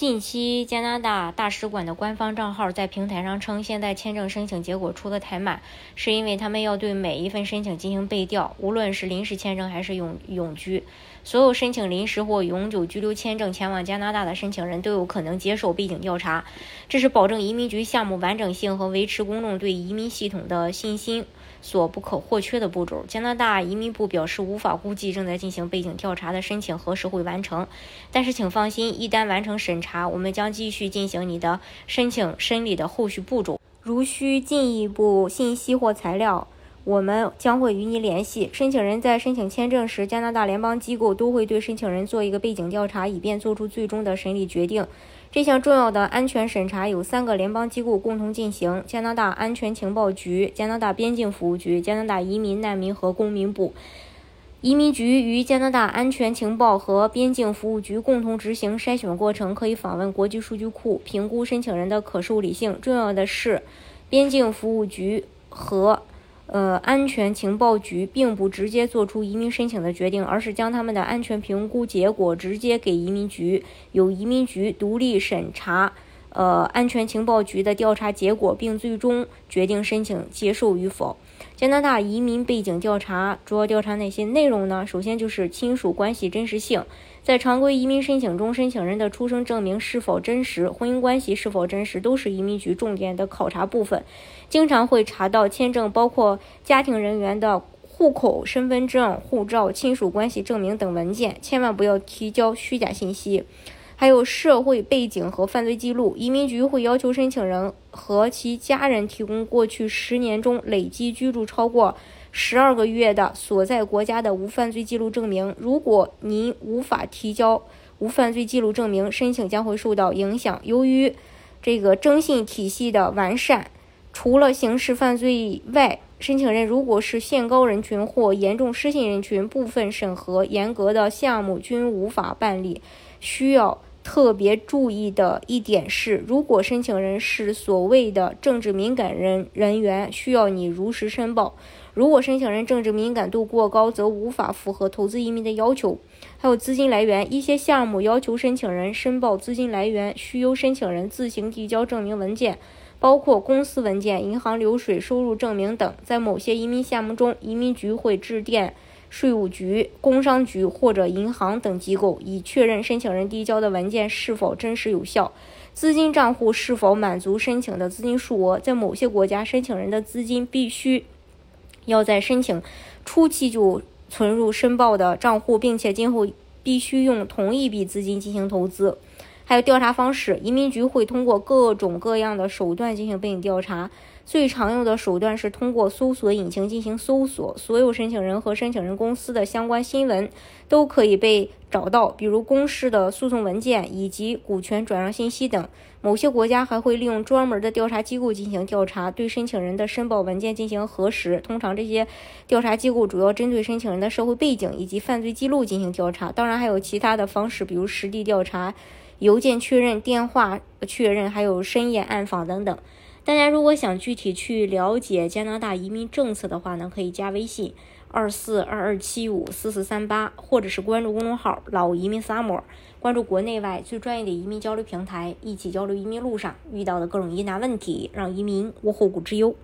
近期，加拿大大使馆的官方账号在平台上称，现在签证申请结果出的太慢，是因为他们要对每一份申请进行背调，无论是临时签证还是永永居，所有申请临时或永久居留签证前往加拿大的申请人都有可能接受背景调查，这是保证移民局项目完整性和维持公众对移民系统的信心。所不可或缺的步骤。加拿大移民部表示，无法估计正在进行背景调查的申请何时会完成，但是请放心，一旦完成审查，我们将继续进行你的申请审理的后续步骤。如需进一步信息或材料，我们将会与你联系。申请人在申请签证时，加拿大联邦机构都会对申请人做一个背景调查，以便做出最终的审理决定。这项重要的安全审查由三个联邦机构共同进行：加拿大安全情报局、加拿大边境服务局、加拿大移民、难民和公民部。移民局与加拿大安全情报和边境服务局共同执行筛选过程，可以访问国际数据库，评估申请人的可受理性。重要的是，边境服务局和。呃，安全情报局并不直接做出移民申请的决定，而是将他们的安全评估结果直接给移民局，由移民局独立审查。呃，安全情报局的调查结果，并最终决定申请接受与否。加拿大移民背景调查主要调查哪些内容呢？首先就是亲属关系真实性，在常规移民申请中，申请人的出生证明是否真实，婚姻关系是否真实，都是移民局重点的考察部分。经常会查到签证包括家庭人员的户口、身份证、护照、亲属关系证明等文件，千万不要提交虚假信息。还有社会背景和犯罪记录，移民局会要求申请人和其家人提供过去十年中累计居住超过十二个月的所在国家的无犯罪记录证明。如果您无法提交无犯罪记录证明，申请将会受到影响。由于这个征信体系的完善，除了刑事犯罪外，申请人如果是限高人群或严重失信人群，部分审核严格的项目均无法办理。需要。特别注意的一点是，如果申请人是所谓的政治敏感人人员，需要你如实申报；如果申请人政治敏感度过高，则无法符合投资移民的要求。还有资金来源，一些项目要求申请人申报资金来源，需由申请人自行递交证明文件，包括公司文件、银行流水、收入证明等。在某些移民项目中，移民局会致电。税务局、工商局或者银行等机构，以确认申请人递交的文件是否真实有效，资金账户是否满足申请的资金数额。在某些国家，申请人的资金必须要在申请初期就存入申报的账户，并且今后必须用同一笔资金进行投资。还有调查方式，移民局会通过各种各样的手段进行背景调查。最常用的手段是通过搜索引擎进行搜索，所有申请人和申请人公司的相关新闻都可以被找到，比如公示的诉讼文件以及股权转让信息等。某些国家还会利用专门的调查机构进行调查，对申请人的申报文件进行核实。通常这些调查机构主要针对申请人的社会背景以及犯罪记录进行调查，当然还有其他的方式，比如实地调查、邮件确认、电话确认，还有深夜暗访等等。大家如果想具体去了解加拿大移民政策的话呢，可以加微信二四二二七五四四三八，或者是关注公众号“老移民 summer”，关注国内外最专业的移民交流平台，一起交流移民路上遇到的各种疑难问题，让移民无后顾之忧。